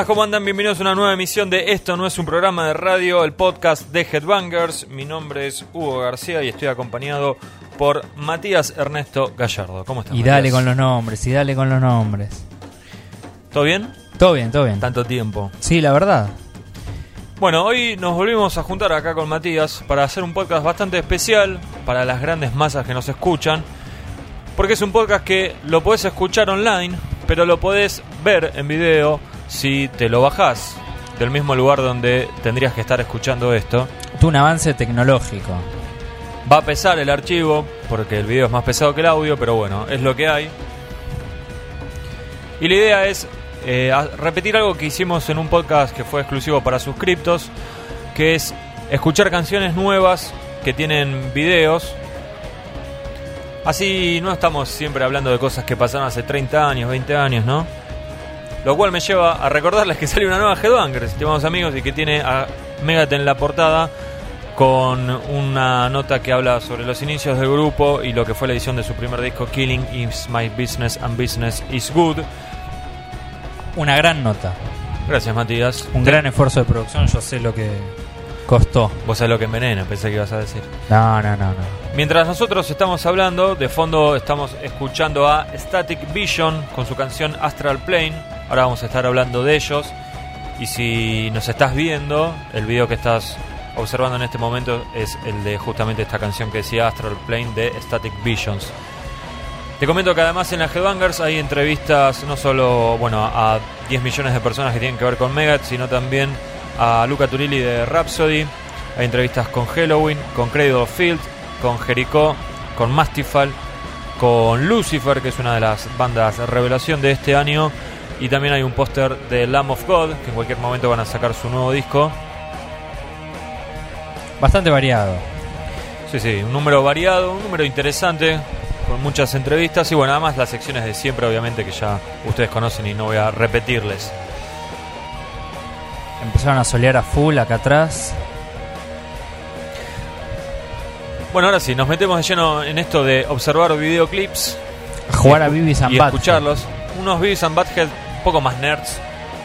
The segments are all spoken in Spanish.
Buenas, ¿cómo andan? Bienvenidos a una nueva emisión de Esto no es un programa de radio, el podcast de Headbangers. Mi nombre es Hugo García y estoy acompañado por Matías Ernesto Gallardo. ¿Cómo estás? Y dale con los nombres, y dale con los nombres. ¿Todo bien? Todo bien, todo bien. Tanto tiempo. Sí, la verdad. Bueno, hoy nos volvimos a juntar acá con Matías para hacer un podcast bastante especial para las grandes masas que nos escuchan. Porque es un podcast que lo podés escuchar online, pero lo podés ver en video si te lo bajás del mismo lugar donde tendrías que estar escuchando esto. Tú un avance tecnológico. Va a pesar el archivo, porque el video es más pesado que el audio, pero bueno, es lo que hay. Y la idea es eh, repetir algo que hicimos en un podcast que fue exclusivo para suscriptos, que es escuchar canciones nuevas que tienen videos. Así no estamos siempre hablando de cosas que pasaron hace 30 años, 20 años, ¿no? Lo cual me lleva a recordarles que sale una nueva Headbangers, estimados amigos, y que tiene a Megadeth en la portada con una nota que habla sobre los inicios del grupo y lo que fue la edición de su primer disco Killing is My Business and Business is Good. Una gran nota. Gracias Matías. Un gran esfuerzo de producción. Yo sé lo que costó. Vos sabés lo que envenena, pensé que ibas a decir. No, no, no, no. Mientras nosotros estamos hablando, de fondo estamos escuchando a Static Vision con su canción Astral Plane. Ahora vamos a estar hablando de ellos. Y si nos estás viendo, el video que estás observando en este momento es el de justamente esta canción que decía Astral Plane de Static Visions. Te comento que además en la Headbangers hay entrevistas no solo bueno, a 10 millones de personas que tienen que ver con Megadeth, sino también a Luca Turilli de Rhapsody. Hay entrevistas con Halloween, con Cradle of Field, con Jericho, con Mastifal, con Lucifer, que es una de las bandas revelación de este año. Y también hay un póster de Lamb of God, que en cualquier momento van a sacar su nuevo disco. Bastante variado. Sí, sí, un número variado, un número interesante, con muchas entrevistas y bueno, además las secciones de siempre, obviamente, que ya ustedes conocen y no voy a repetirles. Empezaron a solear a full acá atrás. Bueno, ahora sí, nos metemos de lleno en esto de observar videoclips A jugar a Bibis and y escucharlos. Unos Beavis and Butthead un poco más nerds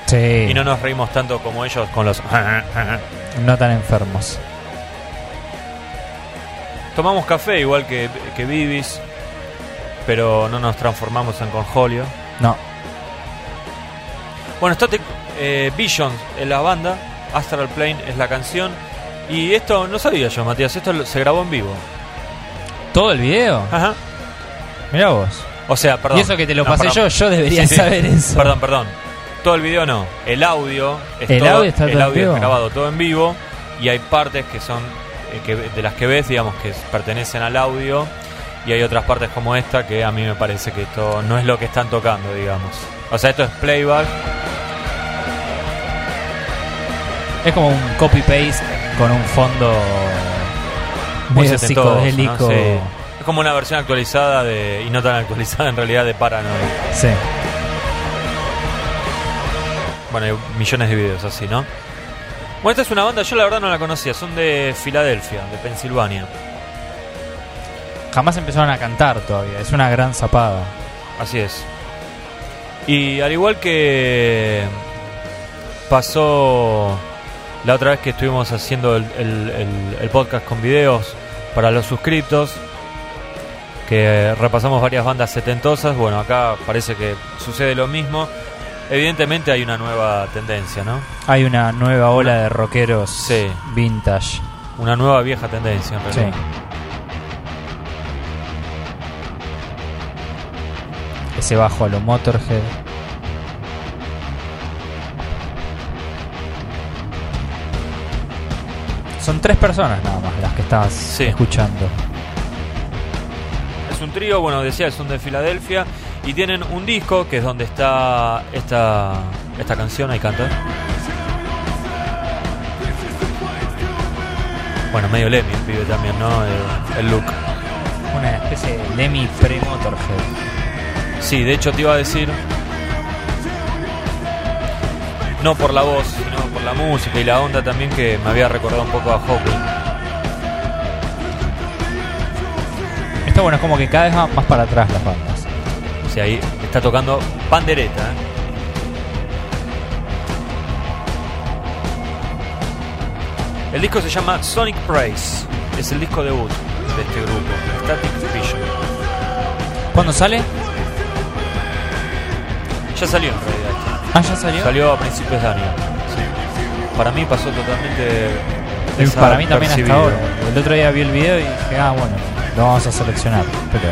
Sí. y no nos reímos tanto como ellos con los... no tan enfermos. Tomamos café igual que, que Beavis, pero no nos transformamos en conjolio. No. Bueno, Static eh, Visions es la banda, Astral Plane es la canción. Y esto no sabía yo, Matías, esto se grabó en vivo. ¿Todo el video? Ajá. Mirá vos. O sea, perdón. Y eso que te lo No, pasé perdón. yo, yo debería Sí, sí. saber eso. Perdón, perdón. Todo el video no. El audio, es El todo- audio está el todo en audio vivo. es grabado todo en vivo y hay partes que son eh, que, de las que ves, digamos, que pertenecen al audio y hay otras partes como esta que a mí me parece que esto no es lo que están tocando, digamos. O sea, esto es playback. Es como un copy-paste con un fondo Muy psicodélico. ¿no? Sí. Es como una versión actualizada de y no tan actualizada en realidad de Paranoid. Sí. Bueno, hay millones de videos así, ¿no? Bueno, esta es una banda, yo la verdad no la conocía, son de Filadelfia, de Pensilvania. Jamás empezaron a cantar todavía. Es una gran zapada. Así es. Y al igual que pasó la otra vez que estuvimos haciendo el, el- el- el podcast con videos para los suscriptos, que repasamos varias bandas setentosas, bueno, acá parece que sucede lo mismo. Evidentemente hay una nueva tendencia, ¿no? Hay una nueva ola de rockeros Sí. vintage. Una nueva vieja tendencia, en Sí. realidad. Ese bajo a lo Motorhead. Son tres personas nada más las que estabas Sí. escuchando. Un trío, bueno, decía, son de Filadelfia y tienen un disco que es donde está esta, esta canción, ahí canta. Bueno, medio Lemmy el pibe también, ¿no? El, el look. Una especie de Lemmy pre-Motorhead. Sí, de hecho te iba a decir, no por la voz, sino por la música y la onda también que me había recordado un poco a Hawking. está bueno, es como que cada vez van más para atrás las bandas. O sea, ahí está tocando pandereta. El disco se llama Sonic Praise. Es el disco debut de este grupo, Static Vision. ¿Cuándo sale? Ya salió en realidad. Ah, ya salió. Salió a principios de año. Para mí pasó totalmente. Para mí también hasta ahora. El otro día vi el video y dije, ah, bueno lo vamos a seleccionar. Pero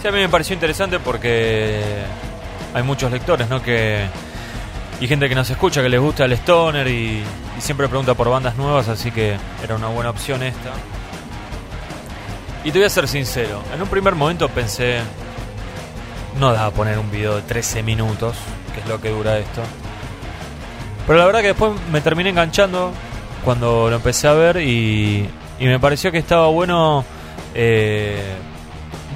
Sí, a mí me pareció interesante porque hay muchos lectores, ¿no? Que y gente que nos escucha que les gusta el stoner y, y siempre pregunta por bandas nuevas, así que era una buena opción esta. Y te voy a ser sincero, en un primer momento pensé no da a poner un video de 13 minutos, que es lo que dura esto. Pero la verdad que después me terminé enganchando cuando lo empecé a ver y, y me pareció que estaba bueno eh,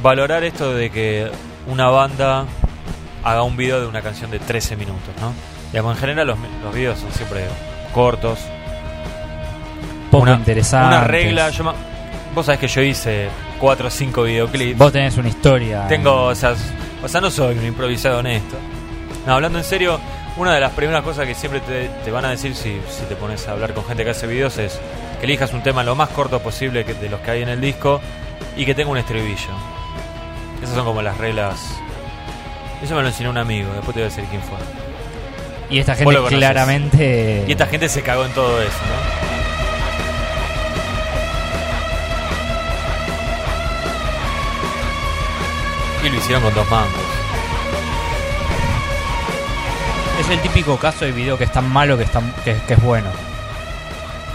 valorar esto de que una banda haga un video de una canción de 13 minutos, ¿no? Digamos, en general los, los videos son siempre cortos. poco una, interesante. Una regla, yo vos sabés que yo hice 4 o 5 videoclips. Vos tenés una historia. Tengo, o sea, o sea, no soy un improvisado honesto. No, hablando en serio, una de las primeras cosas que siempre te, te van a decir si, si te pones a hablar con gente que hace videos es que elijas un tema lo más corto posible que, de los que hay en el disco y que tenga un estribillo. Esas son como las reglas. Eso me lo enseñó un amigo, después te voy a decir quién fue. Y esta gente claramente. Y esta gente se cagó en todo eso, ¿no? Y lo hicieron con dos mangos. Es el típico caso de video que es tan malo que, es tan- que, que es bueno.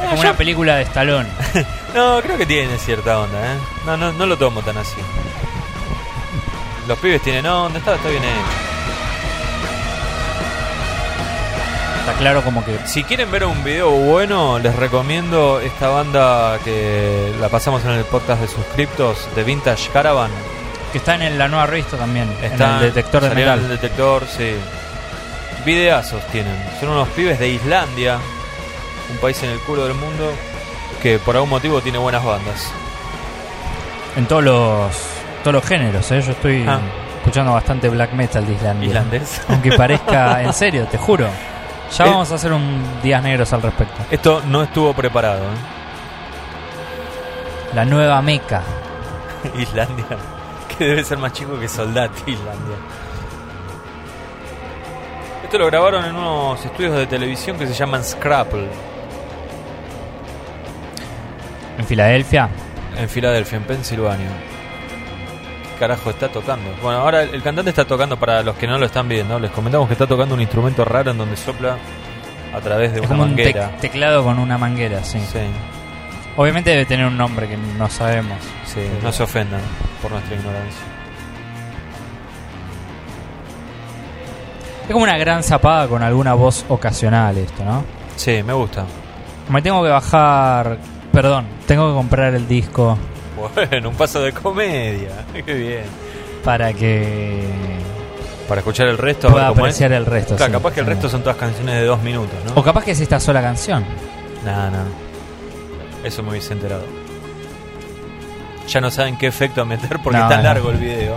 Es como yo- una película de Stallone. No, creo que tiene cierta onda, ¿eh? No, no, no lo tomo tan así. Los pibes tienen onda, está, está bien hecho. Está claro como que. Si quieren ver un video bueno, les recomiendo esta banda que la pasamos en el podcast de suscriptos de Vintage Caravan. Que está en el- la nueva revista también. Está en el detector de metal. en el detector, sí. Videazos tienen. Son unos pibes de Islandia, un país en el culo del mundo que por algún motivo tiene buenas bandas. En todos los todos los géneros, ¿eh? Yo estoy Ah. escuchando bastante black metal de Islandia. Islandés. Aunque parezca, en serio, te juro. Ya Eh. vamos a hacer un Días Negros al respecto. Esto no estuvo preparado, ¿eh? La nueva meca. Islandia, que debe ser más chico que Soldati, Islandia. Esto lo grabaron en unos estudios de televisión que se llaman Scrapple, En Filadelfia. en Filadelfia, en Pensilvania. ¿Qué carajo está tocando? Bueno, ahora el, cantante está tocando, para los que no lo están viendo, les comentamos que está tocando un instrumento raro en donde sopla a través de Es una como un tec- manguera. teclado con una manguera, sí. Sí, Obviamente debe tener un nombre que no sabemos. sí, no se ofendan por nuestra ignorancia. Es como una gran zapada con alguna voz ocasional esto, ¿no? Sí, me gusta. Me tengo que bajar... Perdón, tengo que comprar el disco Bueno, un paso de comedia. Qué bien. para que Para escuchar el resto. a ver pueda es. apreciar el resto. Claro, sí. capaz que el resto son todas canciones de dos minutos, ¿no? O capaz que es esta sola canción. No, no. Eso me hubiese enterado. Ya no saben qué efecto meter porque No, es tan no. largo el video.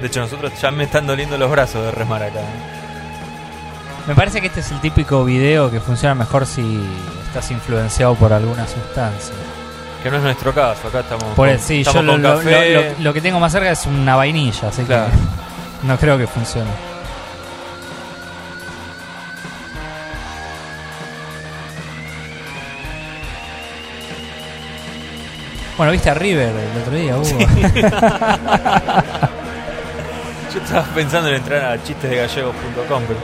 De hecho, nosotros ya me están doliendo los brazos de remar acá. Me parece que este es el típico video que funciona mejor si estás influenciado por alguna sustancia. Que no es nuestro caso, acá estamos. Por con, eso, sí, estamos yo lo, con lo- café. lo- lo- lo que tengo más cerca es una vainilla, así Claro. que no creo que funcione. Bueno, viste a River el otro día, Hugo. Yo estaba pensando en entrar a chistesdegallegos.com, pero.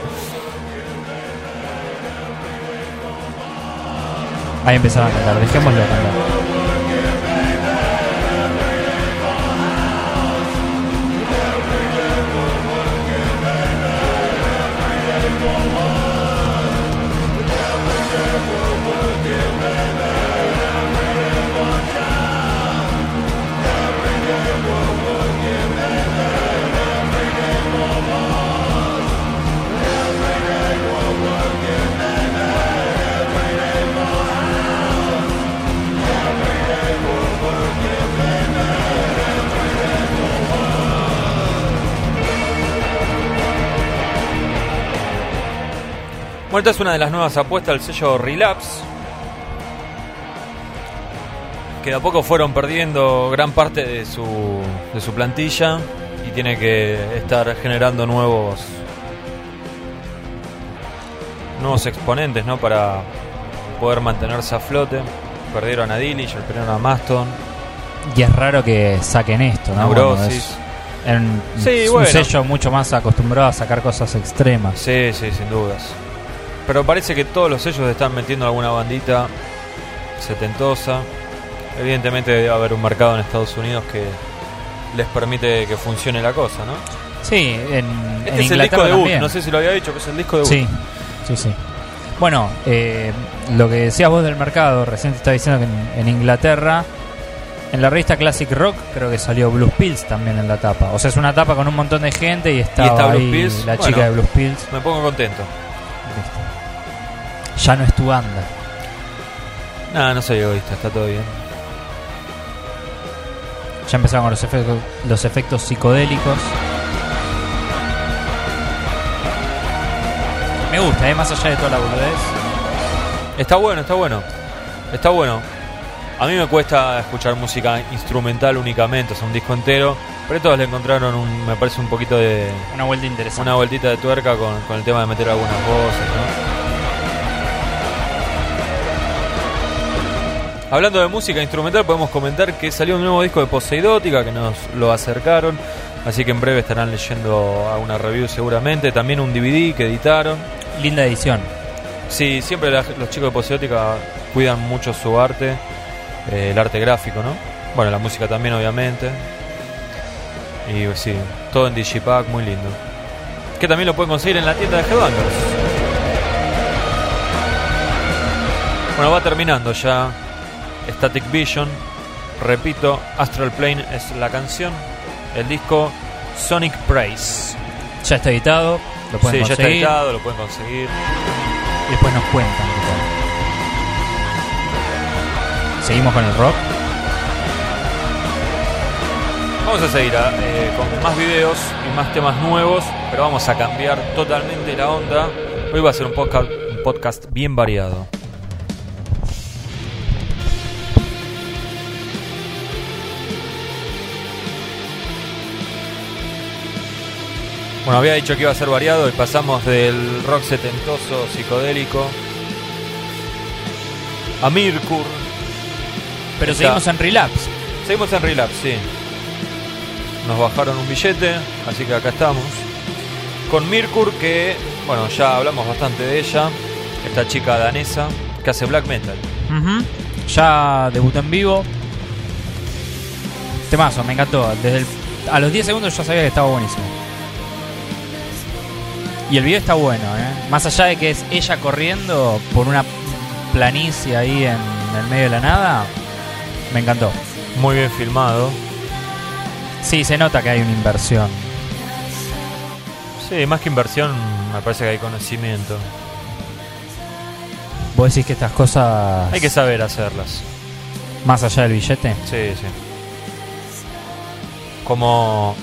Ahí empezaron a cantar, dejémoslo cantar. Bueno, esta es una de las nuevas apuestas del sello Relapse. Que de a poco fueron perdiendo gran parte de su, de su plantilla y tiene que estar generando nuevos nuevos exponentes ¿no? para poder mantenerse a flote. Perdieron a Dillinger, perdieron a Maston, Y es raro que saquen esto, ¿no? Bueno, Neurosis. es Sí, bueno. un sello mucho más acostumbrado a sacar cosas extremas. Sí, sí, sin dudas. Pero parece que todos los sellos están metiendo alguna bandita setentosa. Evidentemente debe haber un mercado en Estados Unidos que les permite que funcione la cosa, ¿no? Sí, en, Este en es el disco Inglaterra debut, también. no sé si lo había dicho, que es el disco debut. Sí, sí, sí. Bueno, eh, lo que decías vos del mercado, recién te estaba diciendo que en, en Inglaterra, en la revista Classic Rock, creo que salió Blues Pills también en la tapa. O sea, es una tapa con un montón de gente y estaba está Blues ahí Pills? la Bueno. chica de Blues Pills. Me pongo contento. Ya no es tu banda. Nada, no soy egoísta, está todo bien. Ya empezaron con los efectos, los efectos psicodélicos. Me gusta, ¿eh? más allá de toda la boludez. Está bueno, está bueno. Está bueno. A mí me cuesta escuchar música instrumental únicamente, o sea, un disco entero. Pero todos le encontraron, un, me parece, un poquito de, Una vuelta interesante. una vueltita de tuerca con, con el tema de meter algunas voces, ¿no? Hablando de música instrumental, podemos comentar que salió un nuevo disco de Poseidótica que nos lo acercaron. Así que en breve estarán leyendo alguna review seguramente. También un DVD que editaron. Linda edición. Sí, siempre la- los chicos de Poseótica cuidan mucho su arte, eh, el arte gráfico, ¿no? Bueno, la música también, obviamente. Y sí, todo en Digipack, muy lindo. Que también lo pueden conseguir en la tienda de Headbangers. Bueno, va terminando ya Static Vision. Repito, Astral Plane es la canción. El disco Sonic Praise. Ya está editado. Lo pueden Sí, ya está conseguir. editado, lo pueden conseguir. Y después nos cuentan. Seguimos con el rock. Vamos a seguir ah, eh, con más videos y más temas nuevos, pero vamos a cambiar totalmente la onda. Hoy va a ser un podcast, un podcast bien variado. Bueno, había dicho que iba a ser variado y pasamos del rock setentoso psicodélico a Mirkur. Pero seguimos en relapse. Seguimos en Relapse, sí. Nos bajaron un billete, así que acá estamos. Con Mirkur, que, bueno, ya hablamos bastante de ella. Esta chica danesa que hace black metal. Ya debutó en vivo. Temazo, me encantó. Desde el- a los 10 segundos ya sabía que estaba buenísimo. Y el video está bueno, ¿eh? Más allá de que es ella corriendo por una planicie ahí en el medio de la nada, me encantó. Muy bien filmado. Sí, se nota que hay una inversión. Sí, más que inversión, me parece que hay conocimiento. Vos decís que estas cosas, Hay que saber hacerlas. más allá del billete, Sí, sí. Como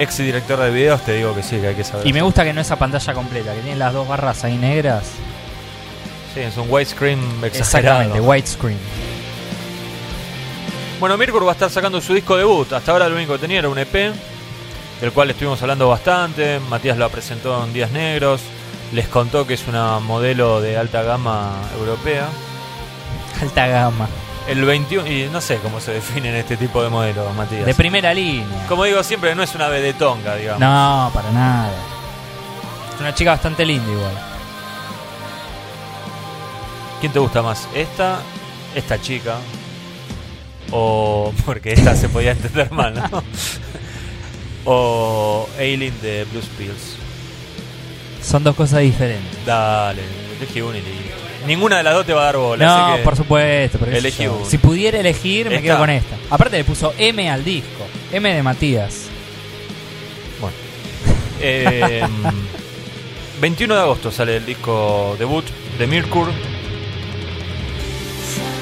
ex director de videos, te digo que sí, que hay que saber. y me gusta que no es a pantalla completa, que tiene las dos barras ahí negras. Sí, es un widescreen exagerado. Exactamente, widescreen. Bueno, Mirkur va a estar sacando su disco debut. Hasta ahora lo único que tenía era un EP, del cual estuvimos hablando bastante. Matías lo presentó en Días Negros. Les contó que es una modelo de alta gama europea. Alta gama. El 21, y no sé cómo se definen este tipo de modelos, Matías. De primera línea. Como digo siempre, no es una vedetonga, digamos. No, para nada. Es una chica bastante linda igual. ¿Quién te gusta más? ¿Esta? ¿Esta chica? O. Porque esta se podía entender mal, ¿no? o Aileen de Blues Pills. Son dos cosas diferentes. Dale, elegí una y listo. Ninguna de las dos te va a dar bola. No, así que por supuesto. elegí yo. una. Si pudiera elegir, me Esta. quedo con esta. Aparte le puso M al disco. M de Matías. Bueno. Eh, 21 de agosto sale el disco debut de Mirkur.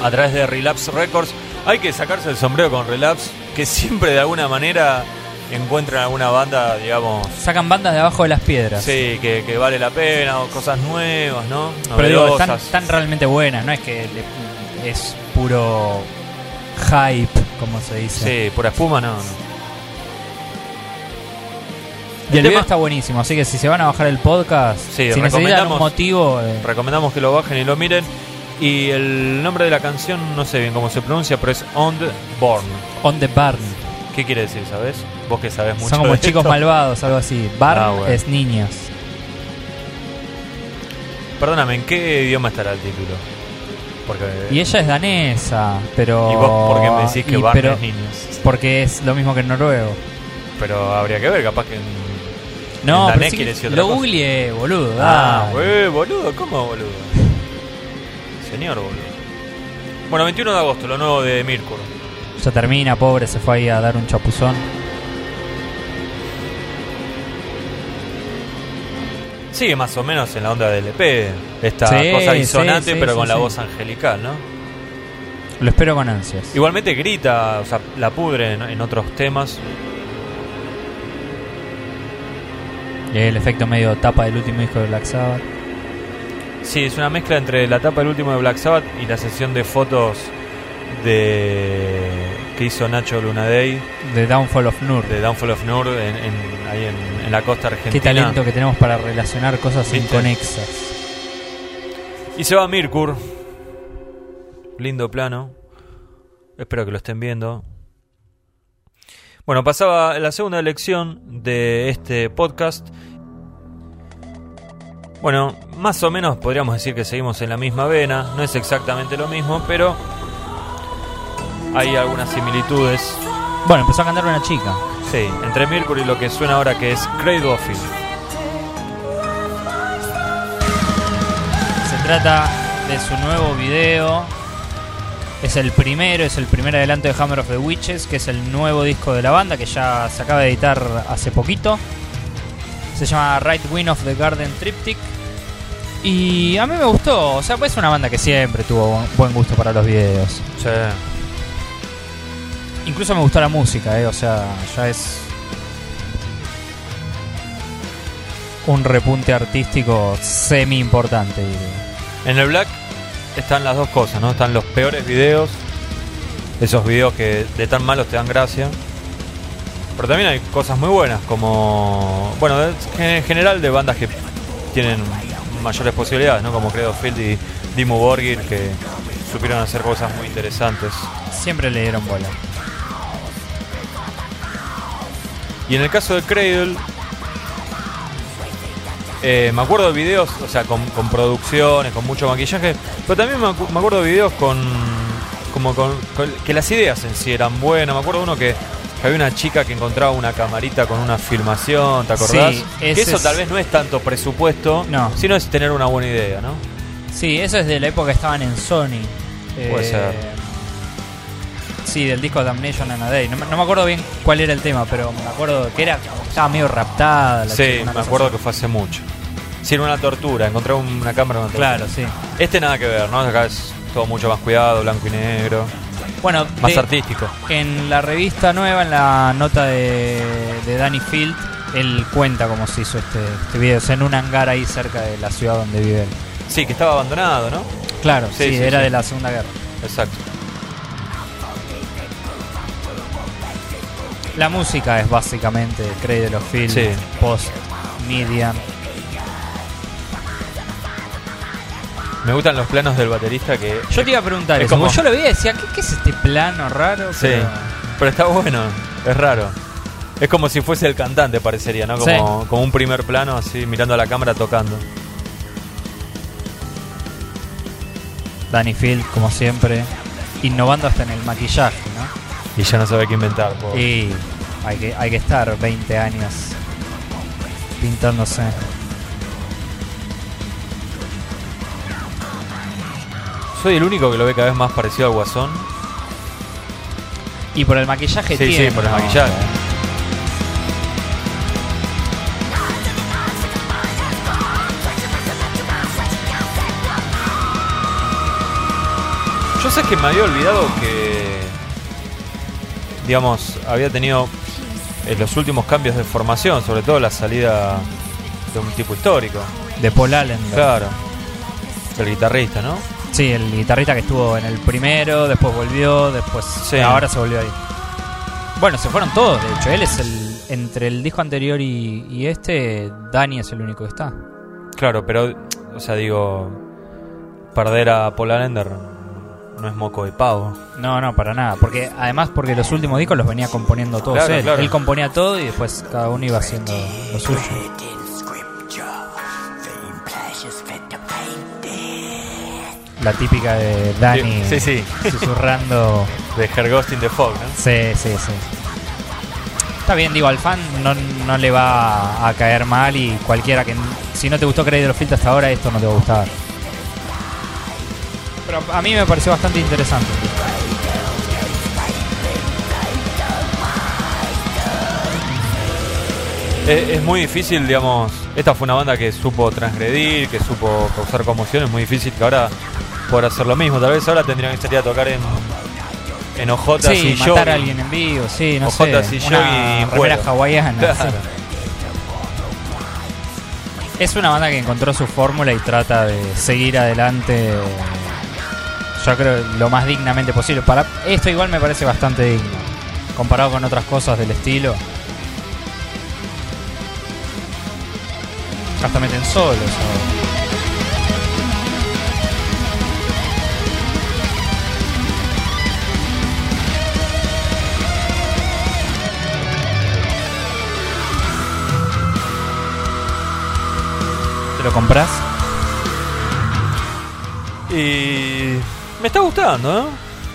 A través de Relapse Records. Hay que sacarse el sombrero con Relapse, que siempre de alguna manera encuentren alguna banda, digamos, Sacan bandas de abajo de las piedras. sí, que, que vale la pena, o cosas nuevas, ¿no? Pero digo, están, realmente buenas, no es que le- es puro hype, como se dice. Sí, pura espuma, no, no. Y el tema- está buenísimo, así que si se van a bajar el podcast, Sí, si necesitan un motivo, eh, Recomendamos que lo bajen y lo miren. Y el nombre de la canción, no sé bien cómo se pronuncia, pero es On the Born. On the Barn. ¿Qué quiere decir, sabes? Vos que sabes mucho Son como de chicos esto. malvados, algo así. Barn Ah, bueno. es niños. Perdóname, ¿en qué idioma estará el título? Porque Y ella es danesa, pero. ¿Y vos por qué me decís que pero- es niños? Porque es lo mismo que en noruego. Pero habría que ver, capaz que en, No, pero sí decir lo googleé, boludo. Ah, güey, boludo, ¿cómo boludo? Señor boludo. Bueno, 21 de agosto, lo nuevo de Mirkur. Ya termina, pobre, se fue ahí a dar un chapuzón. Sigue más o menos en la onda del EP. Esta Sí, cosa sí, disonante, sí, pero sí, con la sí. voz angelical, ¿no? Lo espero con ansias. Igualmente grita, o sea, la pudre en, en otros temas. Y el efecto medio tapa del último disco de Black Sabbath. Sí, es una mezcla entre la tapa del último de Black Sabbath y la sesión de fotos de que hizo Nacho Lunaday The Downfall of Nur. de Downfall of Nur en, en- ahí en, en la costa argentina. Qué talento que tenemos para relacionar cosas ¿Viste? inconexas. Y se va Mirkur. Lindo plano. Espero que lo estén viendo. Bueno, pasaba la segunda lección de este podcast. Bueno, más o menos podríamos decir que seguimos en la misma vena. No es exactamente lo mismo, pero hay algunas similitudes. Bueno, empezó a cantar una chica. Sí, entre Mirkur y lo que suena ahora que es Cradle of. Se trata de su nuevo video. Es el primero, es el primer adelanto de Hammer of the Witches, que es el nuevo disco de la banda que ya se acaba de editar hace poquito. Se llama Right Wing of the Garden Triptych. Y a mí me gustó, o sea, pues es una banda que siempre tuvo buen gusto para los videos. Sí. Incluso me gustó la música, eh, o sea, ya es un repunte artístico semi importante. En el Black están las dos cosas, ¿no? Están los peores videos, esos videos que de tan malos te dan gracia. Pero también hay cosas muy buenas, como. Bueno, en general de bandas que tienen mayores posibilidades, ¿no? Como Credo Field y Dimmu Borgir, que supieron hacer cosas muy interesantes. Siempre le dieron bola. Y en el caso de Cradle, eh, me acuerdo de videos, o sea, con, con producciones, con mucho maquillaje, pero también me, acu- me acuerdo de videos con, como con, con- que las ideas en sí eran buenas. Me acuerdo de uno que, que había una chica que encontraba una camarita con una filmación, ¿te acordás? Sí, que eso es- tal vez no es tanto presupuesto, No. sino es tener una buena idea, ¿no? Sí, eso es de la época que estaban en Sony. Puede Eh, ser. Sí, del disco Damnation and a Day. No, me- no me acuerdo bien cuál era el tema, pero me acuerdo que era estaba medio raptada. La sí, chica, una me acuerdo así. que fue hace mucho. Sí, era una tortura, encontrar una cámara con Claro, sí. Este nada que ver, ¿no? Acá es todo mucho más cuidado, blanco y negro, Bueno, más de- artístico. en la revista nueva, en la nota de, de Danny Field, él cuenta cómo se hizo este, este video. O sea, en un hangar ahí cerca de la ciudad donde vive él. Sí, que estaba abandonado, ¿no? Claro, Sí, sí, sí, era sí. de la Segunda Guerra. Exacto. La música es básicamente Cradle of Field, Sí. post Median. Me gustan los planos del baterista que. Yo te iba a preguntar Es como- yo lo veía y decía, ¿qué, qué es este plano raro? Sí, Pero- pero está bueno, es raro. Es como si fuese el cantante, parecería, ¿no? Como, como un primer plano, así mirando a la cámara tocando. Danny Field, como siempre, innovando hasta en el maquillaje, ¿no? Y ya no sabe qué inventar. pobre. Y hay que, hay que estar 20 años pintándose. Soy el único que lo ve cada vez más parecido al guasón. Y por el maquillaje Sí, sí, por el maquillaje. Yo sé que me había olvidado que, digamos, había tenido eh, los últimos cambios de formación, sobre todo la salida de un tipo histórico. De Paul Allen. Claro. El guitarrista, ¿no? Sí, el guitarrista que estuvo en el primero, después volvió, después Sí. ahora se volvió ahí. Bueno, se fueron todos, de hecho. Él es el. Entre el disco anterior y, y este, Dani es el único que está. Claro, pero, o sea, digo, perder a Paul Allender no es moco de pavo. No, no, para nada. Porque además, porque los últimos discos los venía componiendo todos Claro, él. claro. Él componía todo y después cada uno iba haciendo lo suyo. La típica de Dani Sí, sí, susurrando. de Her Ghost in the Fog, ¿no? Sí, sí, sí. Está bien, digo, al fan no, no le va a caer mal y cualquiera que... Si no te gustó Cradle of Filth hasta ahora, esto no te va a gustar. Pero a mí me pareció bastante interesante. Es, es muy difícil, digamos. Esta fue una banda que supo transgredir, que supo causar conmoción. Es muy difícil que ahora pueda hacer lo mismo. Tal vez ahora tendrían que salir a tocar en, en ojotas Sí, y matar jogging. a alguien en vivo, sí, no Ojotas sé. y una y hawaiana. Claro. sí. Es una banda que encontró su fórmula y trata de seguir adelante. Yo creo lo más dignamente posible. Para esto igual me parece bastante digno comparado con otras cosas del estilo. Hasta meten solos. ¿Te lo compras? Y me está gustando, ¿no?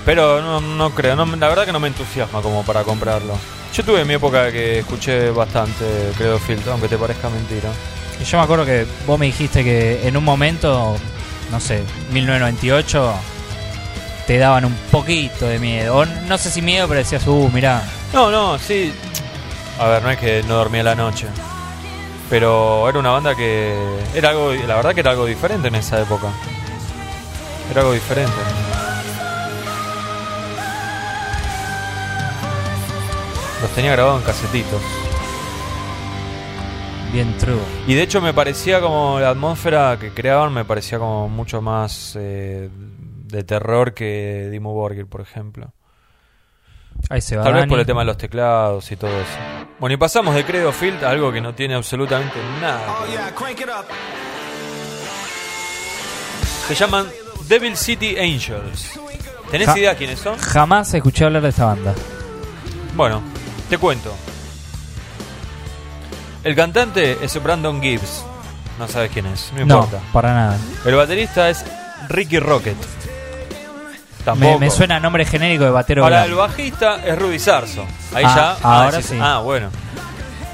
Pero no, no creo, no, la verdad que no me entusiasma como para comprarlo. Yo tuve mi época que escuché bastante Credo Filtro, aunque te parezca mentira. Y yo me acuerdo que vos me dijiste que en un momento, no sé, 1998, te daban un poquito de miedo. O no sé si miedo, pero decías, uh, mirá. No, no, sí. A ver, no es que no dormía la noche. Pero era una banda que. Era algo. La verdad que era algo diferente en esa época. Era algo diferente. Los tenía grabados en casetitos. Bien true. Y de hecho me parecía como la atmósfera que creaban me parecía como mucho más eh, de terror que Dimo Borgir, por ejemplo. Ahí se va. Tal vez por el tema de los teclados y todo eso. Bueno, y pasamos de Credo Field a algo que no tiene absolutamente nada. ver. Se llaman Devil City Angels. ¿Tenés Ja- idea quiénes son? Jamás escuché hablar de esta banda. Bueno, te cuento. El cantante es Brandon Gibbs. No sabes quién es, no No, importa. para nada. El baterista es Ricky Rocket. Me, Tampoco. me suena a nombre genérico de batero Ahora, el blanco. bajista es Rudy Sarso. Ahí Ah, ya. ahora decís, sí. Ah, bueno.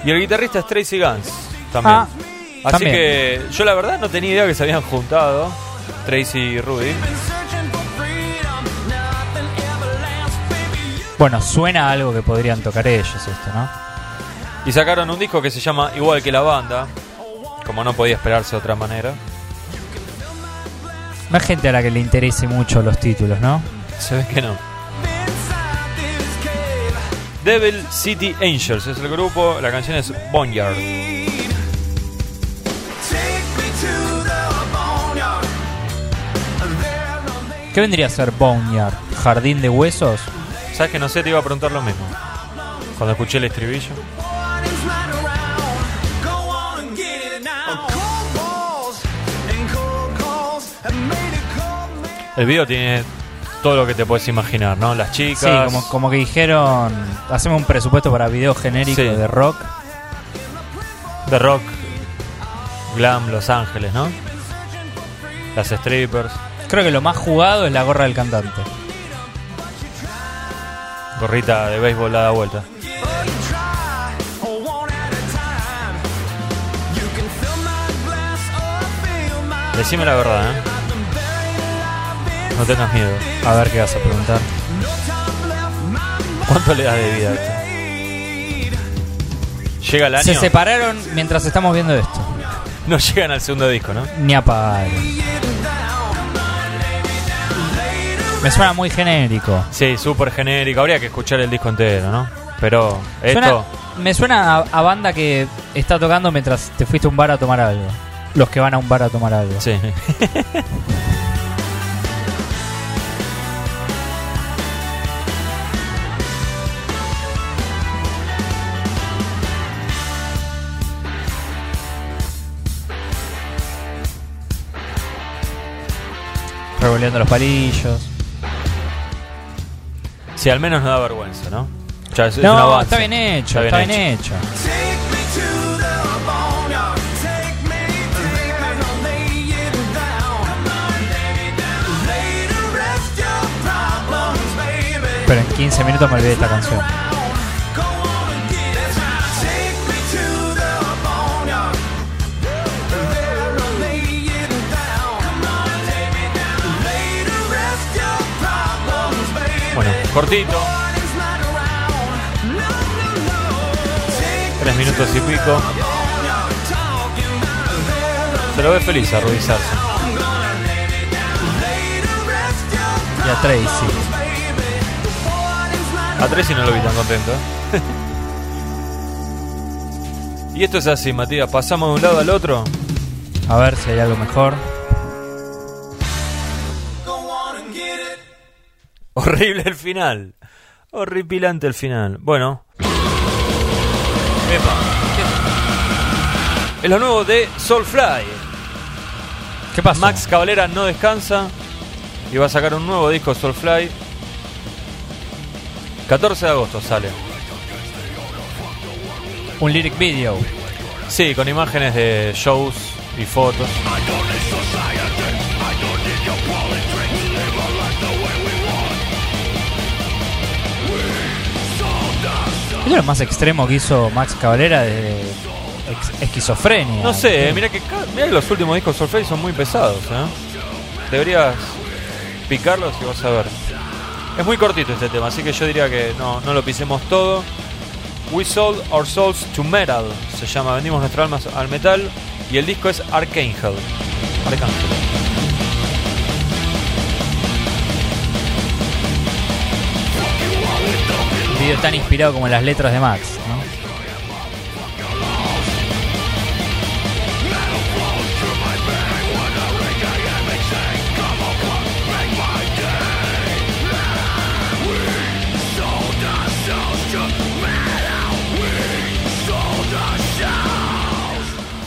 Y el guitarrista es Tracy Guns. También. Ah, Así también. que yo la verdad no tenía idea que se habían juntado. Tracy y Rudy. Bueno, suena a algo que podrían tocar ellos esto, ¿no? Y sacaron un disco que se llama Igual que la banda. Como no podía esperarse de otra manera. No hay gente a la que le interese mucho los títulos, ¿no? Se ve que no. Devil City Angels es el grupo. La canción es Boneyard. ¿Qué vendría a ser Boneyard? ¿Jardín de huesos? ¿Sabes que no sé? Te iba a preguntar lo mismo. Cuando escuché el estribillo. El video tiene todo lo que te puedes imaginar, ¿no? Las chicas. Sí, como, como que dijeron, hacemos un presupuesto para video genérico Sí. de rock. de rock, glam, Los Ángeles, ¿no? Las strippers, Creo que lo más jugado es la gorra del cantante. gorrita de béisbol dada vuelta. Decime la verdad, ¿eh? No tengas miedo. A ver qué vas a preguntar. ¿Cuánto le das de vida a esto? ¿Llega el año? Se separaron mientras estamos viendo esto. No llegan al segundo disco, ¿no? Ni a pagar. Me suena muy genérico. Sí, súper genérico. Habría que escuchar el disco entero, ¿no? Pero esto. Suena- me suena a, a banda que está tocando mientras te fuiste a un bar a tomar algo. Los que van a un bar a tomar algo. Sí. Revoleando los palillos. Sí, al menos no da vergüenza, ¿no? Ya es- es un no, avance. está bien hecho, está bien, hecho. Rest your problems, baby. Pero en 15 minutos me olvidé de esta canción. Cortito, tres minutos y pico. Se lo ve feliz a Sarzo. Y a Tracy. A Tracy no lo vi tan contento. ¿eh? y esto es así, Matías. Pasamos de un lado al otro. A ver si hay algo mejor. Horrible el final. Horripilante el final. Bueno. Epa. Es lo nuevo de Soulfly. ¿Qué pasa? Max Cavalera no descansa y va a sacar un nuevo disco Soulfly. 14 de agosto sale. Un lyric video. Sí, con imágenes de shows y fotos. Es lo más extremo que hizo Max Cavalera de ex- esquizofrenia. No sé, mira que, que los últimos discos Soulfly son muy pesados. ¿eh? Deberías picarlos y vas a ver. Es muy cortito este tema, así que yo diría que no, no lo pisemos todo. We sold our souls to metal. Se llama Vendimos nuestras almas al metal. Y el disco es Archangel. Arcángel. Tan inspirado como las letras de Max, ¿no?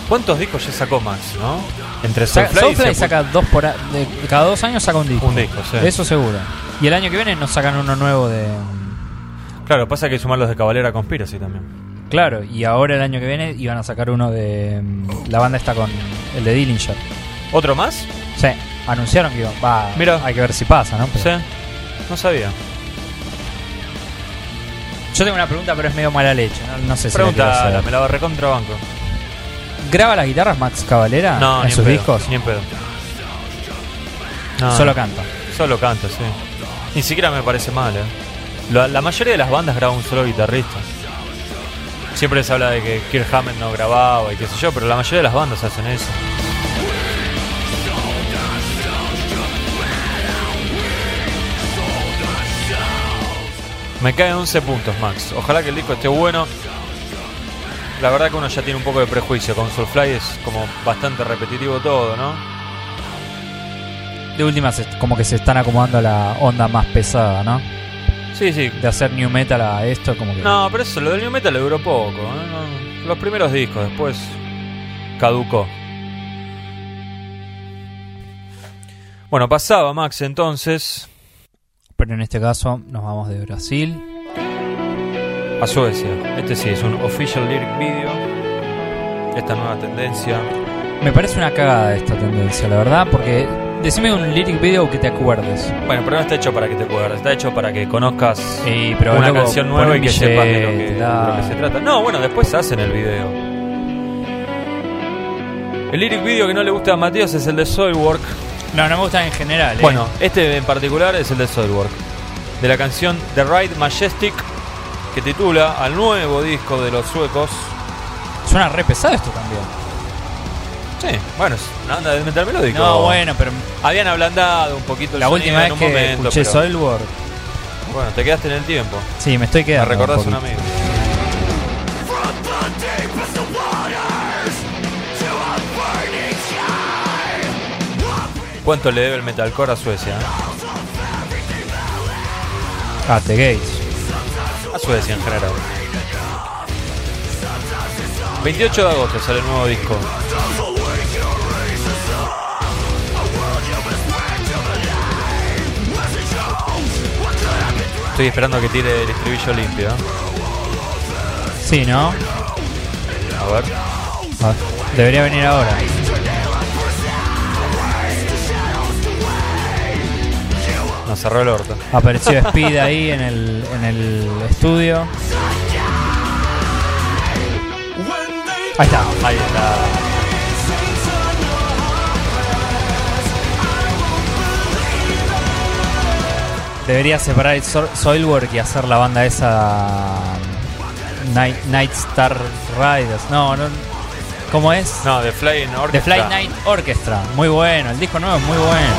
¿Cuántos discos ya sacó Max, no? Entre Soulfly, y Soulfly Sepul- saca dos por a- de- cada dos años saca un disco. Un disco, sí. Eso seguro. Y el año que viene nos sacan uno nuevo de. Claro, pasa que hay que sumar los de Cabalera Conspiracy también. Claro, y ahora el año que viene iban a sacar uno de. mm, La banda está con el de Dillinger. ¿Otro más? Sí, anunciaron que iban. Va, Mira. hay que ver si pasa, ¿no? Pero- Sí. No sabía. Yo tengo una pregunta, pero es medio mala leche. No, no sé si la Pregunta, hacer. me la recontrabanco. ¿Graba las guitarras Max Cavalera No, en ni sus pedo, discos? Ni en pedo. No, Solo canta. Solo canta, sí. Ni siquiera me parece mal, eh. La, mayoría de las bandas graba un solo guitarrista. Siempre se habla de que Kirk Hammett no grababa y qué sé yo, pero la mayoría de las bandas hacen eso. Me caen 11 puntos, Max. Ojalá que el disco esté bueno. La verdad que uno ya tiene un poco de prejuicio. Con Soulfly es como bastante repetitivo todo, ¿no? De última, como que se están acomodando a la onda más pesada, ¿no? Sí, sí. De hacer new metal a esto, como que. No, pero eso, lo del New Metal le duró poco. ¿eh? No, los primeros discos, después caducó. Bueno, pasaba Max entonces Pero en este caso nos vamos de Brasil. a Suecia. Este sí es un official lyric video. Esta nueva tendencia. Me parece una cagada esta tendencia, la verdad, porque decime un lyric video que te acuerdes. Bueno, pero no está hecho para que te acuerdes, está hecho para que conozcas Y, pero una canción nueva y que sepas de lo que, billete, de lo que se trata. No, bueno, después hacen el video. El lyric video que no le gusta a Matías es el de Soilwork. No, no me gustan en general. eh. Bueno, este en particular es el de Soilwork. De la canción The Ride Majestic, que titula al nuevo disco de los suecos. suena re pesado esto también. Sí, bueno, es una banda de metal melódico. No, bueno, pero Habían ablandado un poquito el la sonido última en vez un que momento, escuché pero- Soilwork Bueno, te quedaste en el tiempo. Sí, me estoy Me quedando. recordás un un poquito. amigo. ¿Cuánto le debe el metalcore a Suecia? eh? Ah, The Gates. A Suecia en general. 28 de agosto sale el nuevo disco. Estoy esperando que tire el estribillo limpio. Sí, ¿no? A ver. Ah, Debería venir ahora. Nos cerró el orto. Apareció Speed ahí en el, en el estudio. Ahí está. Ahí está. Debería separar el So- Soilwork y hacer la banda esa. Night, Night Star Riders. No, no. ¿Cómo es? No, The Flying The Orchestra. Flight Night Orchestra. Muy bueno. El disco nuevo es muy bueno.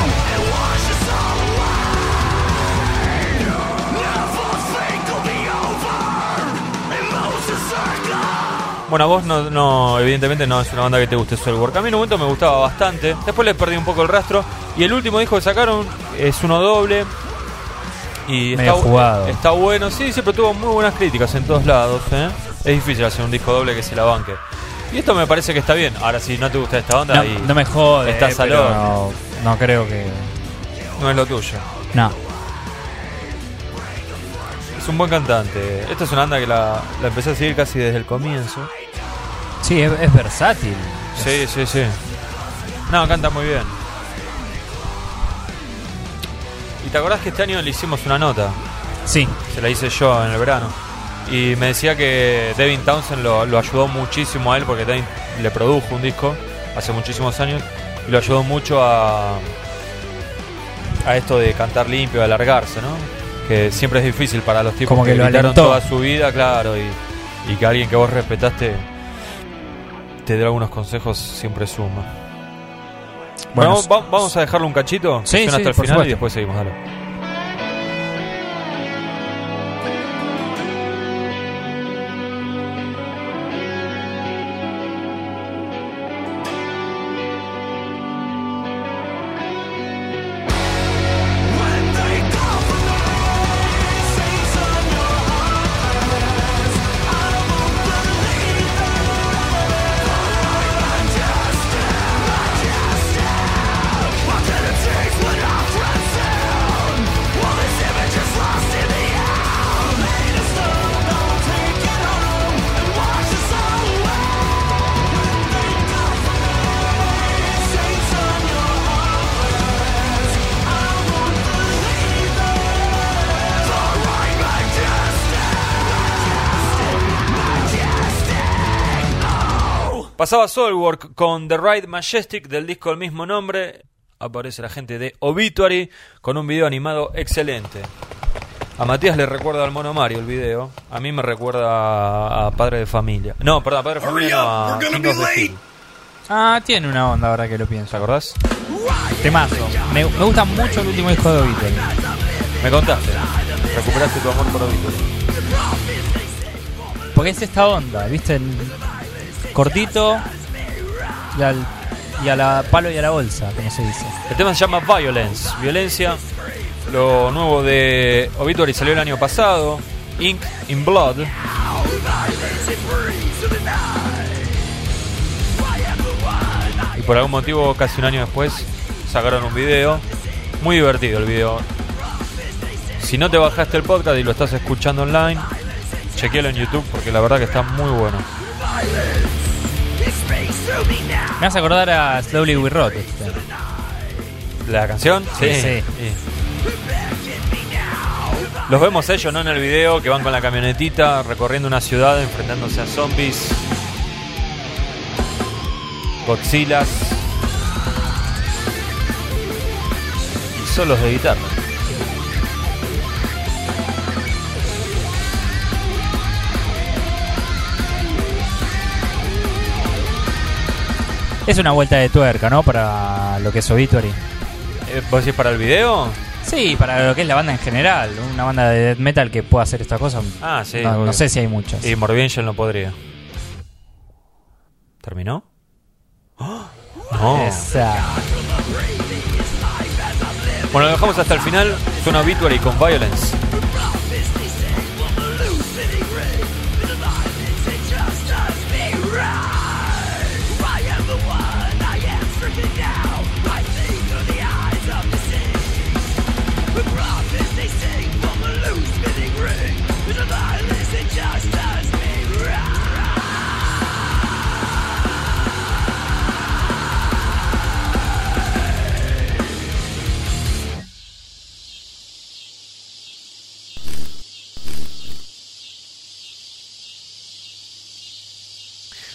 Bueno, a vos no, no, evidentemente no es una banda que te guste Soilwork. A mí en un momento me gustaba bastante. Después le perdí un poco el rastro. Y el último disco que sacaron es uno doble. Y Medio está, jugado. está bueno. Sí, siempre tuvo muy buenas críticas en todos lados. ¿eh? Es difícil hacer un disco doble que se la banque. Y esto me parece que está bien. Ahora, si no te gusta esta banda, No, ahí no me jode. Pero horno. no, no creo que. no es lo tuyo. No. Es un buen cantante. Esta es una banda que la, la empecé a seguir casi desde el comienzo. Sí, es, es versátil. Sí, sí, sí. No, canta muy bien. ¿Y te acordás que este año le hicimos una nota? Sí. Se la hice yo en el verano. Y me decía que Devin Townsend lo, lo ayudó muchísimo a él porque Devin le produjo un disco hace muchísimos años y lo ayudó mucho a, a esto de cantar limpio, de alargarse, ¿no? Que siempre es difícil para los tipos Como que lo gritaron alentó. toda su vida, claro, y, y que alguien que vos respetaste te dé algunos consejos siempre suma. Bueno, Bueno, va- vamos a dejarlo un cachito, Sí, sí, hasta el por final y después seguimos, dale. Pasaba Soulwork con The Ride Majestic del disco del mismo nombre. Aparece la gente de Obituary con un video animado excelente. A Matías le recuerda al Mono Mario el video. A mí me recuerda a, Padre de Familia. No, perdón, a Padre de Familia no, a King of the Hill. Ah, tiene una onda ahora que lo ¿Te pienso. acordás? Temazo. Me, me gusta mucho el último disco de Obituary. Me contaste. Recuperaste tu amor por Obituary. Porque es esta onda, ¿viste? El cortito y a la palo y a la bolsa, como se dice. El tema se llama Violence, violencia. Lo nuevo de Obituary salió el año pasado. Ink in Blood. Y por algún motivo, casi un año después, sacaron un video. Muy divertido el video. Si no te bajaste el podcast y lo estás escuchando online, chequealo en YouTube porque la verdad que está muy bueno. Me a acordar a Slowly We Rot. este. ¿La canción? Sí, sí. Los vemos ellos, ¿no? En el video, que van con la camionetita recorriendo una ciudad, enfrentándose a zombies, Godzillas y solos de guitarra. Es una vuelta de tuerca, ¿no? Para lo que es Obituary. Eh, ¿Vos decís para el video? Sí, para lo que es la banda en general. Una banda de death metal que pueda hacer esta cosa. Ah, sí. no, sé si hay muchas. Y Morbid Angel no podría. ¿Terminó? ¡Oh! No. Esa. Bueno, lo dejamos hasta el final. Suena Obituary con Violence.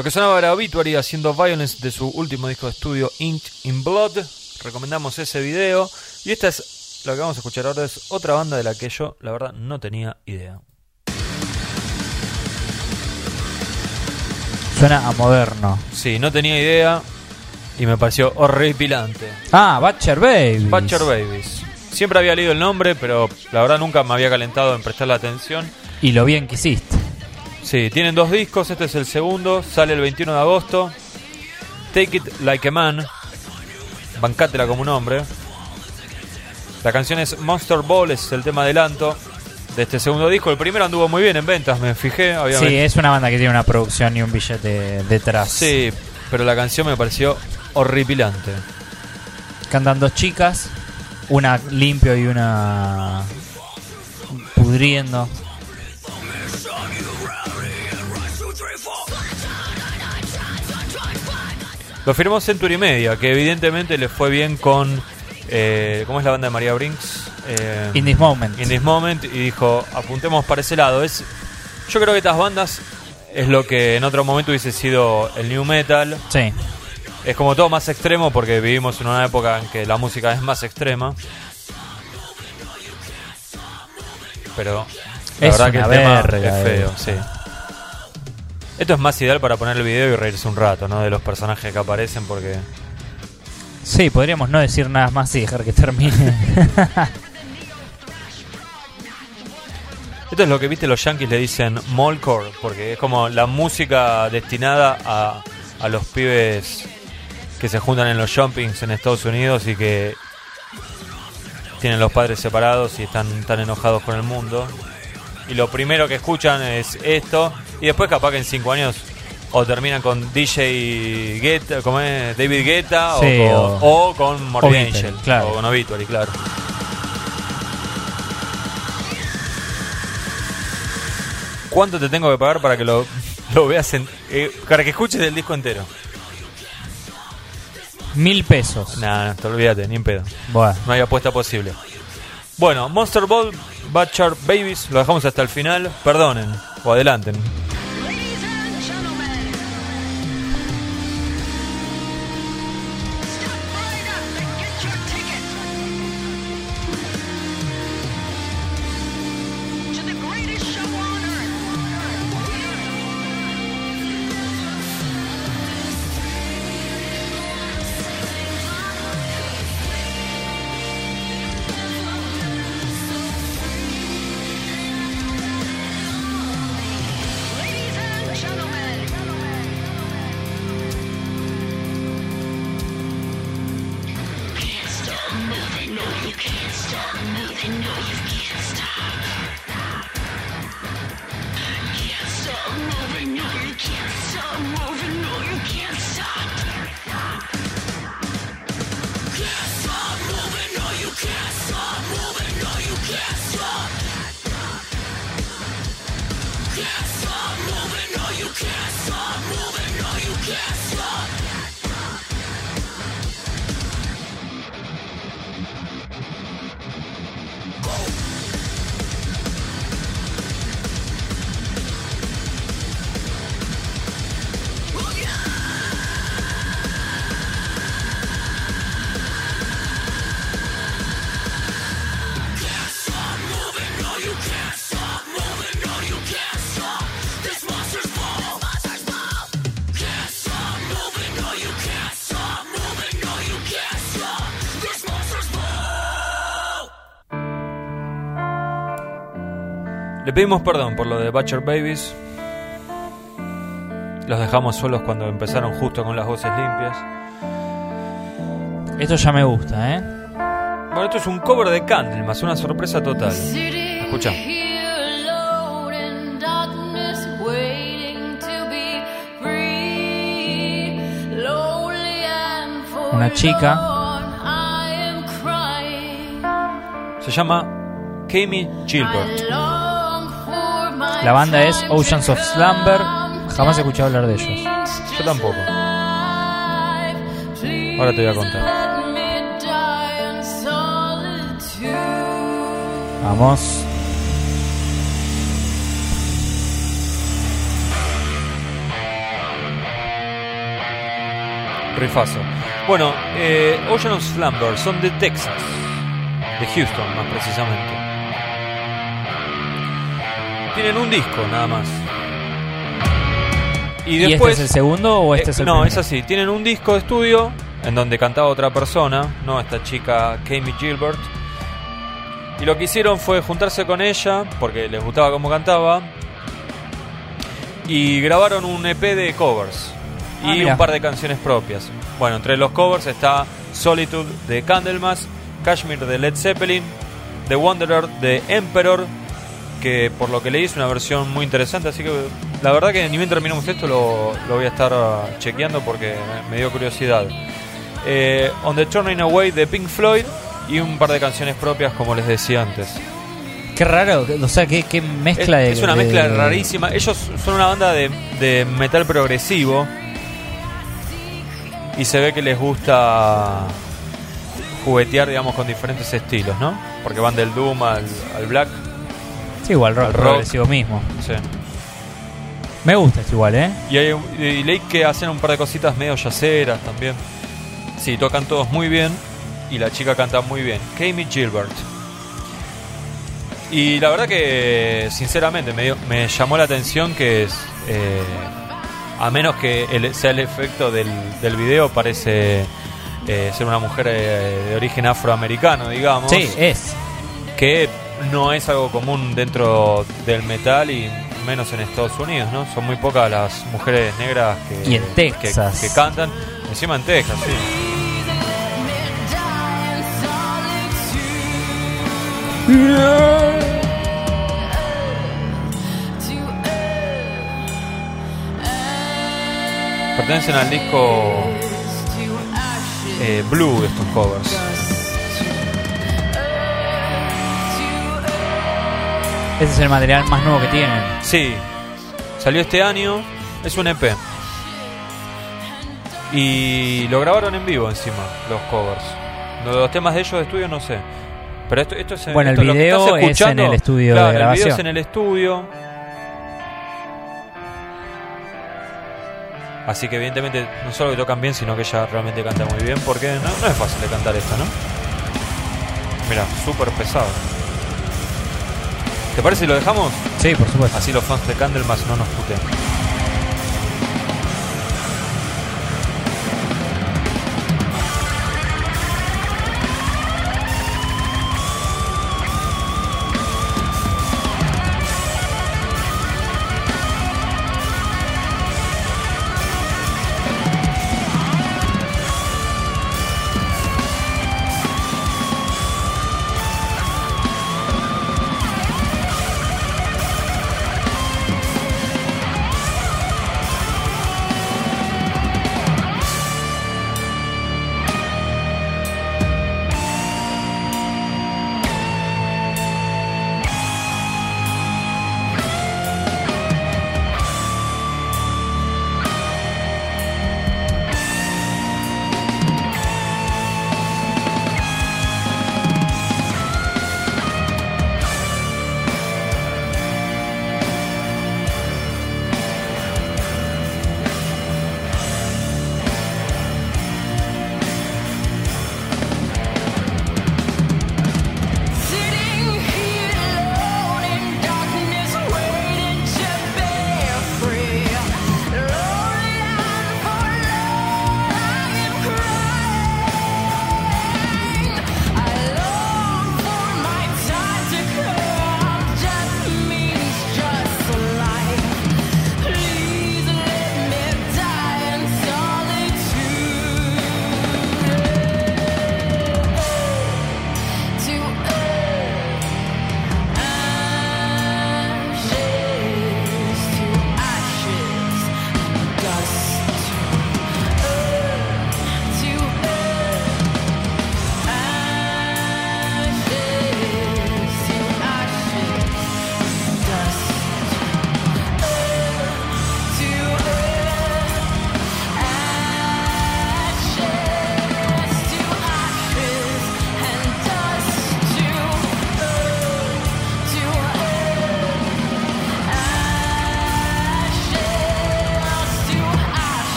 Lo que sonaba era Obituary haciendo Violence de su último disco de estudio Ink in Blood. Recomendamos ese video. Y esta es lo que vamos a escuchar ahora. Es otra banda de la que yo, la verdad, no tenía idea. Suena a moderno. Sí, no tenía idea. Y me pareció horripilante. Ah, Butcher Baby. Butcher Babies. Siempre había leído el nombre, pero la verdad nunca me había calentado en prestarle atención. Y lo bien que hiciste. Sí, tienen dos discos, este es el segundo, sale el 21 de agosto. Take It Like a Man, bancátela como un hombre. La canción es Monster Ball, es el tema adelanto de este segundo disco. El primero anduvo muy bien en ventas, me fijé, Sí, obviamente. es una banda que tiene una producción y un billete detrás. Sí, pero la canción me pareció horripilante. Cantan dos chicas, una limpio y una pudriendo. Lo firmó Century Media, que evidentemente le fue bien con. eh, ¿Cómo es la banda de María Brinks? Eh, In this moment. In This Moment y dijo, apuntemos para ese lado. Es, yo creo que estas bandas es lo que en otro momento hubiese sido el new metal. Sí. Es como todo más extremo porque vivimos en una época en que la música es más extrema. Pero la Es verdad que el tema verga, es feo, eh. sí. Esto es más ideal para poner el video y reírse un rato, ¿no? De los personajes que aparecen porque... Sí, podríamos no decir nada más y dejar que termine. Esto es lo que viste los yankees le dicen mallcore, porque es como la música destinada a, a los pibes que se juntan en los shoppings en Estados Unidos y que tienen los padres separados y están tan enojados con el mundo. Y lo primero que escuchan es esto, y después capaz que en cinco años o terminan con DJ Guetta, como es David Guetta, o con- o- o, con Morbid Angel, claro. o con Obituary, claro. ¿Cuánto te tengo que pagar para que lo, lo veas en, eh, para que escuches el disco entero? Mil pesos. Nah, no, te olvídate, ni en pedo. Bueno. No hay apuesta posible. Bueno, Monster Ball, Butcher Babies, lo dejamos hasta el final. Perdonen, o adelanten. Le pedimos perdón por lo de Butcher Babies. Los dejamos solos cuando empezaron justo con las voces limpias. Esto ya me gusta, ¿eh? Bueno, esto es un cover de Candlemas, una sorpresa total. Escucha. Una chica. Se llama Kami Gilbert. La banda es Oceans of Slumber. Jamás he escuchado hablar de ellos. Yo tampoco. Ahora te voy a contar. Vamos. Rifazo. Bueno, eh, Ocean of Slumber son de Texas. De Houston, más precisamente. Tienen un disco, nada más. Y ¿Y, después... este es el segundo o este Eh, es el no, primero? es así. Tienen un disco de estudio en donde cantaba otra persona, no esta chica Kami Gilbert. Y lo que hicieron fue juntarse con ella porque les gustaba cómo cantaba. Y grabaron un EP de covers Ah, y mira. un par de canciones propias. Bueno, entre los covers está Solitude de Candlemas, Kashmir de Led Zeppelin, The Wanderer de Emperor, que por lo que leí es una versión muy interesante, así que la verdad que ni bien terminamos esto lo, lo voy a estar chequeando porque me, dio curiosidad. Eh, On the Turning Away de Pink Floyd y un par de canciones propias como les decía antes. Qué raro, o sea, qué, qué Es, mezcla de... es una de- mezcla rarísima. Ellos son una banda de, de metal progresivo y se ve que les gusta juguetear, digamos, con diferentes estilos, ¿no? Porque van del doom al, al black. Sí, igual rock, rock. progresivo mismo. sí. Me gusta esto igual, ¿eh? Y, hay, y que hacen un par de cositas medio yaceras también. Sí, tocan todos muy bien y la chica canta muy bien. Kami Gilbert. Y la verdad que, sinceramente, me, dio- me llamó la atención que es, eh, a menos que el- sea el efecto del, del video, parece eh, ser una mujer eh, de origen afroamericano, digamos. Sí, es. que no es algo común dentro del metal y menos en Estados Unidos, ¿no? Son muy pocas las mujeres negras que, Y en que- Texas. que, cantan. Encima en Texas, sí. Pertenecen al disco eh, Blue estos covers. Ese es el material más nuevo que tienen. Sí, salió este año, es un EP. Y lo grabaron en vivo encima, los covers. Los temas de ellos de estudio no sé. Pero esto, esto es en- Bueno, el esto lo que video estás es en el estudio de El video es en el estudio. Así que evidentemente no solo que tocan bien, sino que ella realmente canta muy bien, porque no, no es fácil de cantar esta, ¿no? Mira, súper pesado. ¿Te parece si lo dejamos? Sí, por supuesto. Así los fans de Candlemas no nos putean.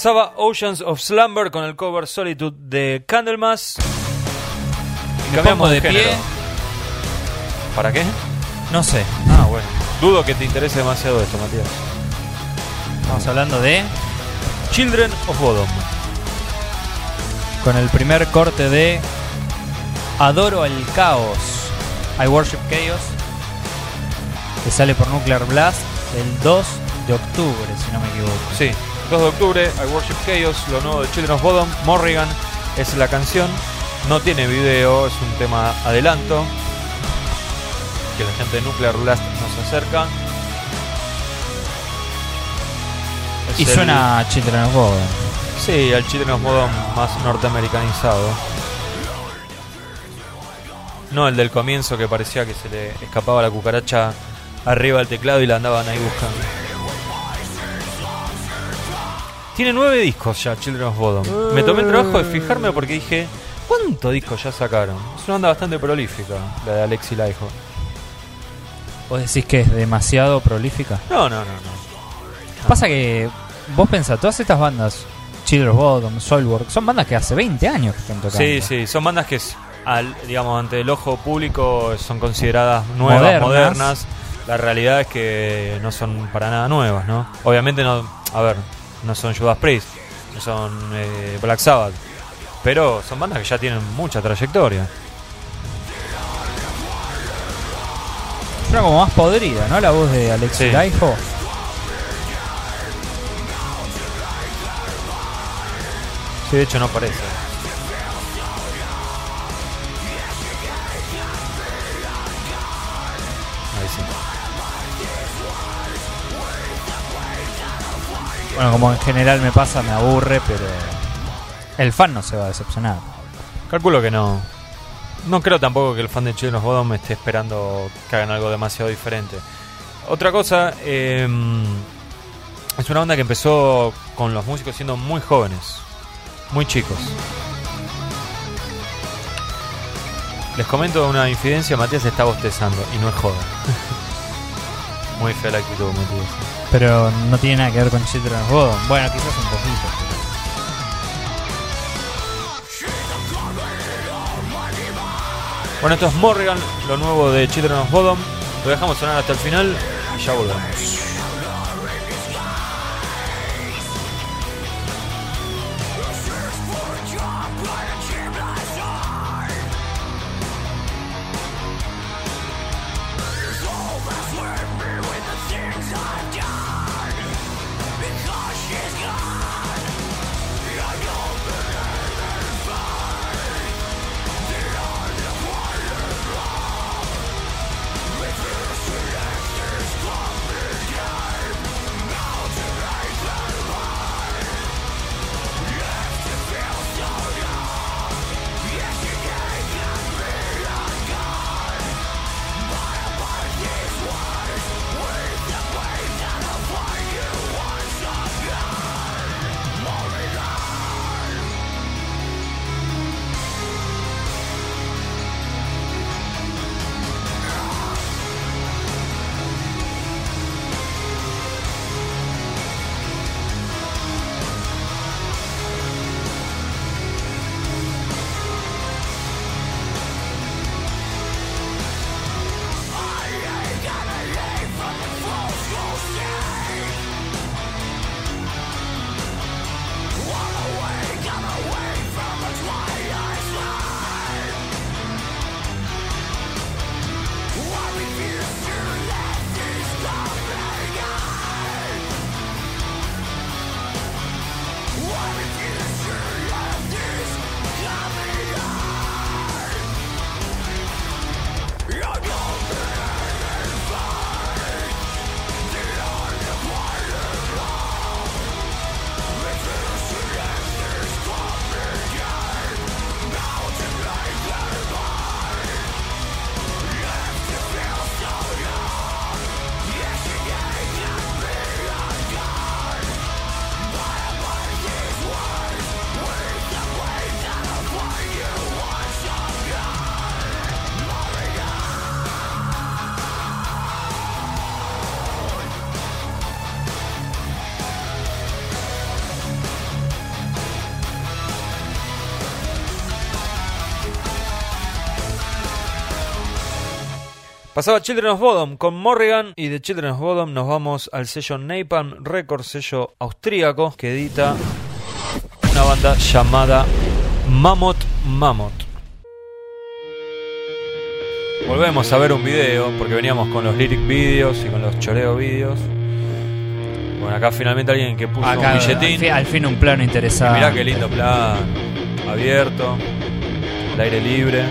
Pasaba Oceans of Slumber con el cover Solitude de Candlemas. Y cambiamos de género. pie. ¿Para qué? No sé. Ah, bueno. Dudo que te interese demasiado esto, Matías. Estamos hablando de. Children of Bodom. Con el primer corte de. Adoro el caos. I worship chaos. Que sale por Nuclear Blast el 2 de octubre, si no me equivoco. Sí, 2 de octubre, I Worship Chaos, lo nuevo de Children of Bodom. Morrigan es la canción. No tiene video, es un tema adelanto. Que la gente de Nuclear Blast nos acerca. Es Y el- suena a Children of Bodom. Sí, al Children of Bodom más norteamericanizado. No el del comienzo que parecía que se le escapaba la cucaracha arriba del teclado y la andaban ahí buscando. Tiene nueve discos ya, Children of Bodom. Me tomé el trabajo de fijarme porque dije, ¿cuántos discos ya sacaron? Es una banda bastante prolífica, la de Alexi Laiho. ¿Vos decís que es demasiado prolífica? No, no, no, no. Pasa que vos pensás, todas estas bandas, Children of Bodom, Soilwork, son bandas que hace 20 años que están tocando. Sí, sí, son bandas que, al, digamos, ante el ojo público son consideradas nuevas, Modernas. modernas. La realidad es que no son para nada nuevas, ¿no? Obviamente no, a ver, no son Judas Priest, no son eh, Black Sabbath, pero son bandas que ya tienen mucha trayectoria. Suena como más podrida, ¿no? La voz de Alexi Sí. Laiho. Sí, de hecho no parece. Bueno, como en general me pasa, me aburre, pero el fan no se va a decepcionar. Calculo que no. No creo tampoco que el fan de Children of Bodom esté esperando que hagan algo demasiado diferente. Otra cosa, eh, es una banda que empezó con los músicos siendo muy jóvenes, muy chicos. Les comento una infidencia, Matías está bostezando y no es joda. muy fea la actitud, Matías. Pero no tiene nada que ver con Children of Bodom. Bueno, quizás un poquito. Bueno, esto es Morrigan, lo nuevo de Children of Bodom. Lo dejamos sonar hasta el final y ya volvemos. Pasaba Children of Bodom con Morrigan y de Children of Bodom nos vamos al sello Napalm Records, sello austríaco que edita una banda llamada Mammoth Mammoth. Volvemos a ver un video porque veníamos con los lyric videos y con los choreo videos. Bueno, acá finalmente alguien que puso Acá, un al, billetín. fin, al fin un plano interesante. Mirá qué lindo plan. Abierto. El aire libre.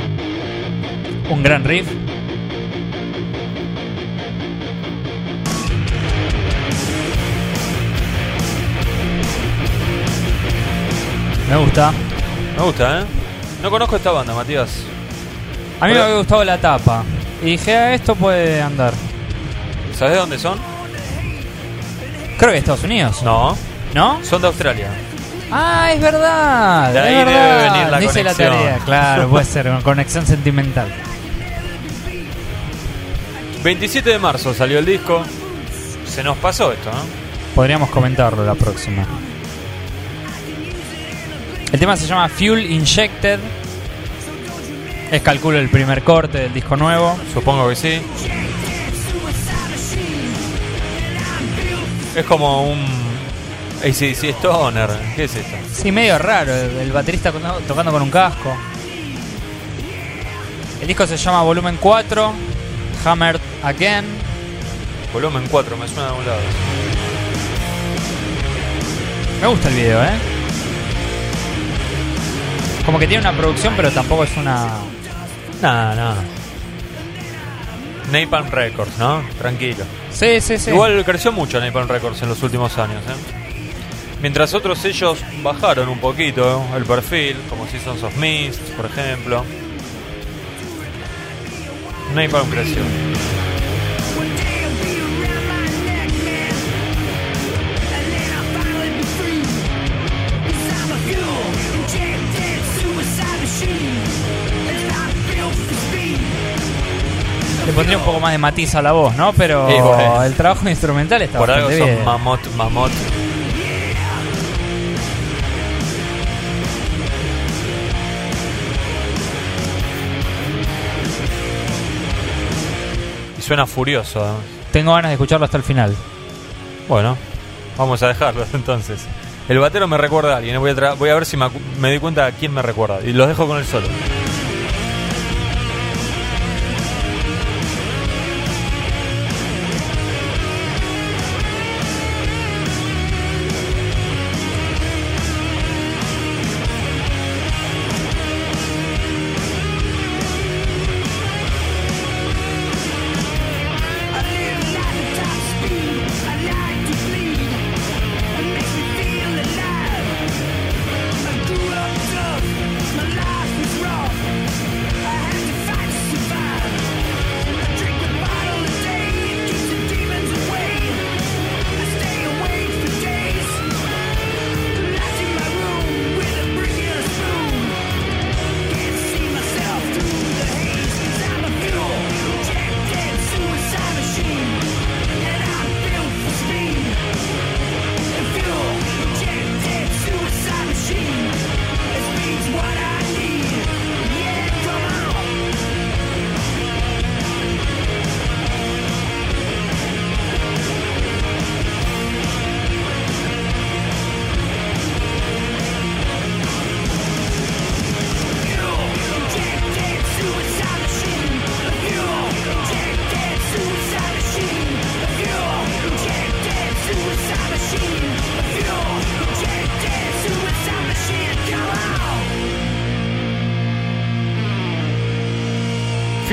Un gran riff. Me gusta. Me gusta, ¿eh? No conozco esta banda, Matías. A mí me había gustado la tapa. Y dije, ah, esto puede andar. ¿Sabes de dónde son? Creo que Estados Unidos. No. ¿No? Son de Australia. Ah, es verdad. De es ahí verdad. debe venir la Dice la conexión. tarea, claro, puede ser, una conexión sentimental. 27 de marzo salió el disco. Se nos pasó esto, ¿no? Podríamos comentarlo la próxima. El tema se llama Fuel Injected. Es calculo el primer corte del disco nuevo. Supongo que sí. Es como un ACDC Stoner. ¿Qué es esto? Sí, medio raro, el baterista tocando con un casco. El disco se llama Volumen 4, Hammered Again. Volumen 4, me suena de un lado. Me gusta el video, ¿eh? Como que tiene una producción, pero tampoco es una... Nada, nada. Napalm Records, ¿no? Tranquilo. Sí, sí, sí. Igual creció mucho Napalm Records en los últimos años, ¿eh? Mientras otros sellos bajaron un poquito el perfil, como Seasons of Mist, por ejemplo. Napalm creció. Le pondría un poco más de matiz a la voz, ¿no? Pero Sí, bueno. el trabajo instrumental está Por algo son bien. mamot, mamot. Y suena furioso. además. Tengo ganas de escucharlo hasta el final. Bueno, vamos a dejarlo entonces. El batero me recuerda a alguien. eh, Voy a, tra- voy a ver si me, doy cuenta a quién me recuerda. Y los dejo con el solo.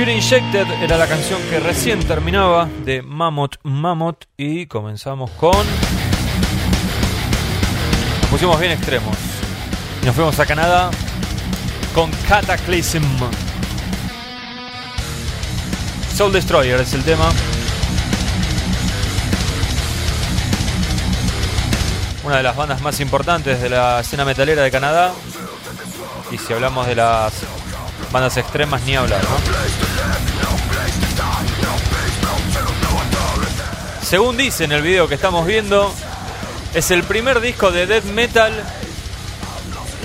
Fury Injected era la canción que recién terminaba de Mammoth Mammoth y comenzamos con... Nos pusimos bien extremos. Y nos fuimos a Canadá con Cataclysm. Soul Destroyer es el tema. Una de las bandas más importantes de la escena metalera de Canadá. Y si hablamos de las bandas extremas, ni hablar, ¿no? Según dice en el video que estamos viendo, es el primer disco de death metal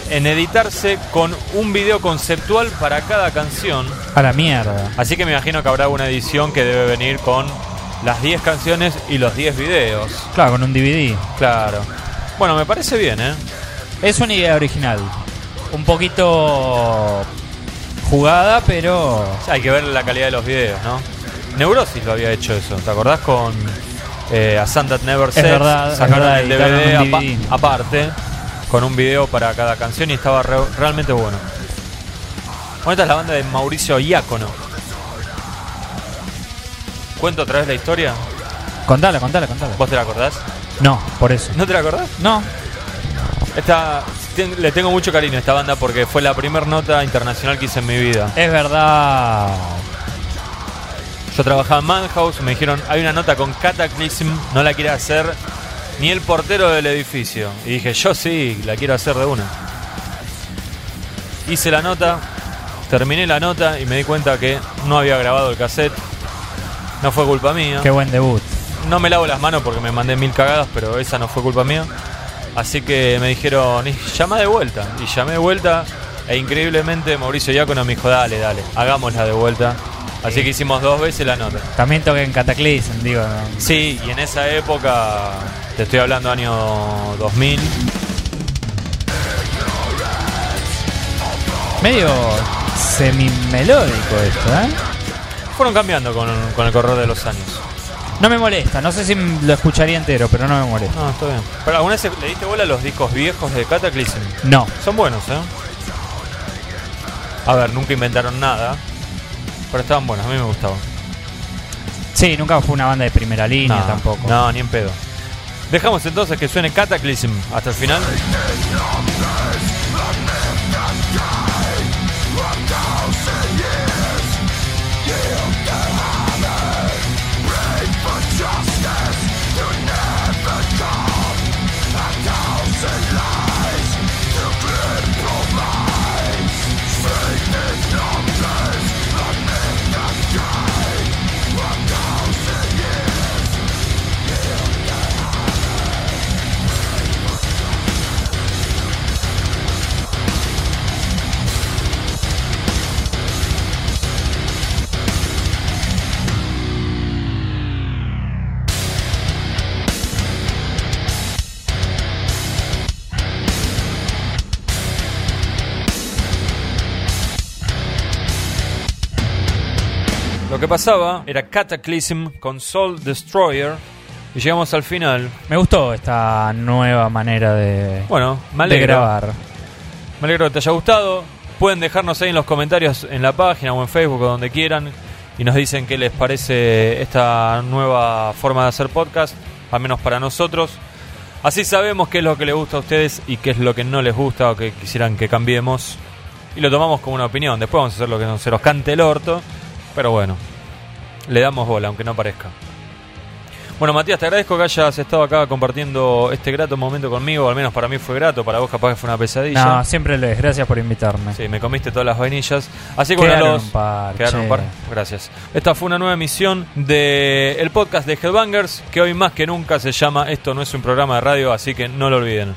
en editarse con un video conceptual para cada canción. A la mierda. Así que me imagino que habrá una edición que debe venir con las 10 canciones y los 10 videos. Claro, con un DVD. Claro. Bueno, me parece bien, ¿eh? Es una idea original. Un poquito jugada, pero Hay que ver la calidad de los videos, ¿no? Neurosis lo había hecho eso, ¿te acordás con eh, A Sun That Never Sets? verdad, Sacaron verdad, el DVD, un apa- DVD. aparte, con un video para cada canción y estaba re- realmente bueno. Bueno, esta es la banda de Mauricio Iácono. ¿Cuento otra vez la historia? contala, contala, contala. ¿Vos te la acordás? No, por eso. ¿No te la acordás? No. Esta, ten- le tengo mucho cariño a esta banda porque fue la primera nota internacional que hice en mi vida. Es verdad. Yo trabajaba en Manhouse, me dijeron, hay una nota con Cataclysm, no la quiere hacer ni el portero del edificio. Y dije, yo sí, la quiero hacer de una. Hice la nota, terminé la nota y me di cuenta que no había grabado el cassette. No fue culpa mía. Qué buen debut. No me lavo las manos porque me mandé mil cagadas, pero esa no fue culpa mía. Así que me dijeron, "Y llama de vuelta. Y llamé de vuelta e increíblemente Mauricio Diácono me dijo, dale, dale, hagámosla de vuelta. Así que hicimos dos veces la nota. También toqué en Cataclysm, digo. ¿no? Sí, y en esa época, te estoy hablando año 2000, Medio semi-melódico esto, ¿eh? fueron cambiando con, con el correr de los años. No me molesta, no sé si lo escucharía entero, pero no me molesta. No, está bien. Pero ¿alguna vez le diste bola a los discos viejos de Cataclysm? No. Son buenos, ¿eh? A ver, nunca inventaron nada, pero estaban buenos, a mí me gustaban. Sí, nunca fue una banda de primera línea No, tampoco. No, ni en pedo. Dejamos entonces que suene Cataclysm hasta el final. Pasaba era Cataclysm con Soul Destroyer y llegamos al final. Me gustó esta nueva manera de, Bueno, me de grabar. Me alegro que te haya gustado. Pueden dejarnos ahí en los comentarios en la página o en Facebook o donde quieran y nos dicen qué les parece esta nueva forma de hacer podcast, al menos para nosotros. Así sabemos qué es lo que les gusta a ustedes y qué es lo que no les gusta o que quisieran que cambiemos. Y lo tomamos como una opinión. Después vamos a hacer lo que no se nos cante el orto. Pero bueno, le damos bola, aunque no parezca. Bueno, Matías, te agradezco que hayas estado acá compartiendo este grato momento conmigo. Al menos para mí fue grato, para vos capaz que fue una pesadilla. No, siempre lo es. Gracias por invitarme. Sí, me comiste todas las vainillas. Así que bueno, Quedaron los- un par, Quedaron un par. Gracias. Esta fue una nueva emisión del el podcast de Headbangers, que hoy más que nunca se llama Esto no es un programa de radio, así que no lo olviden.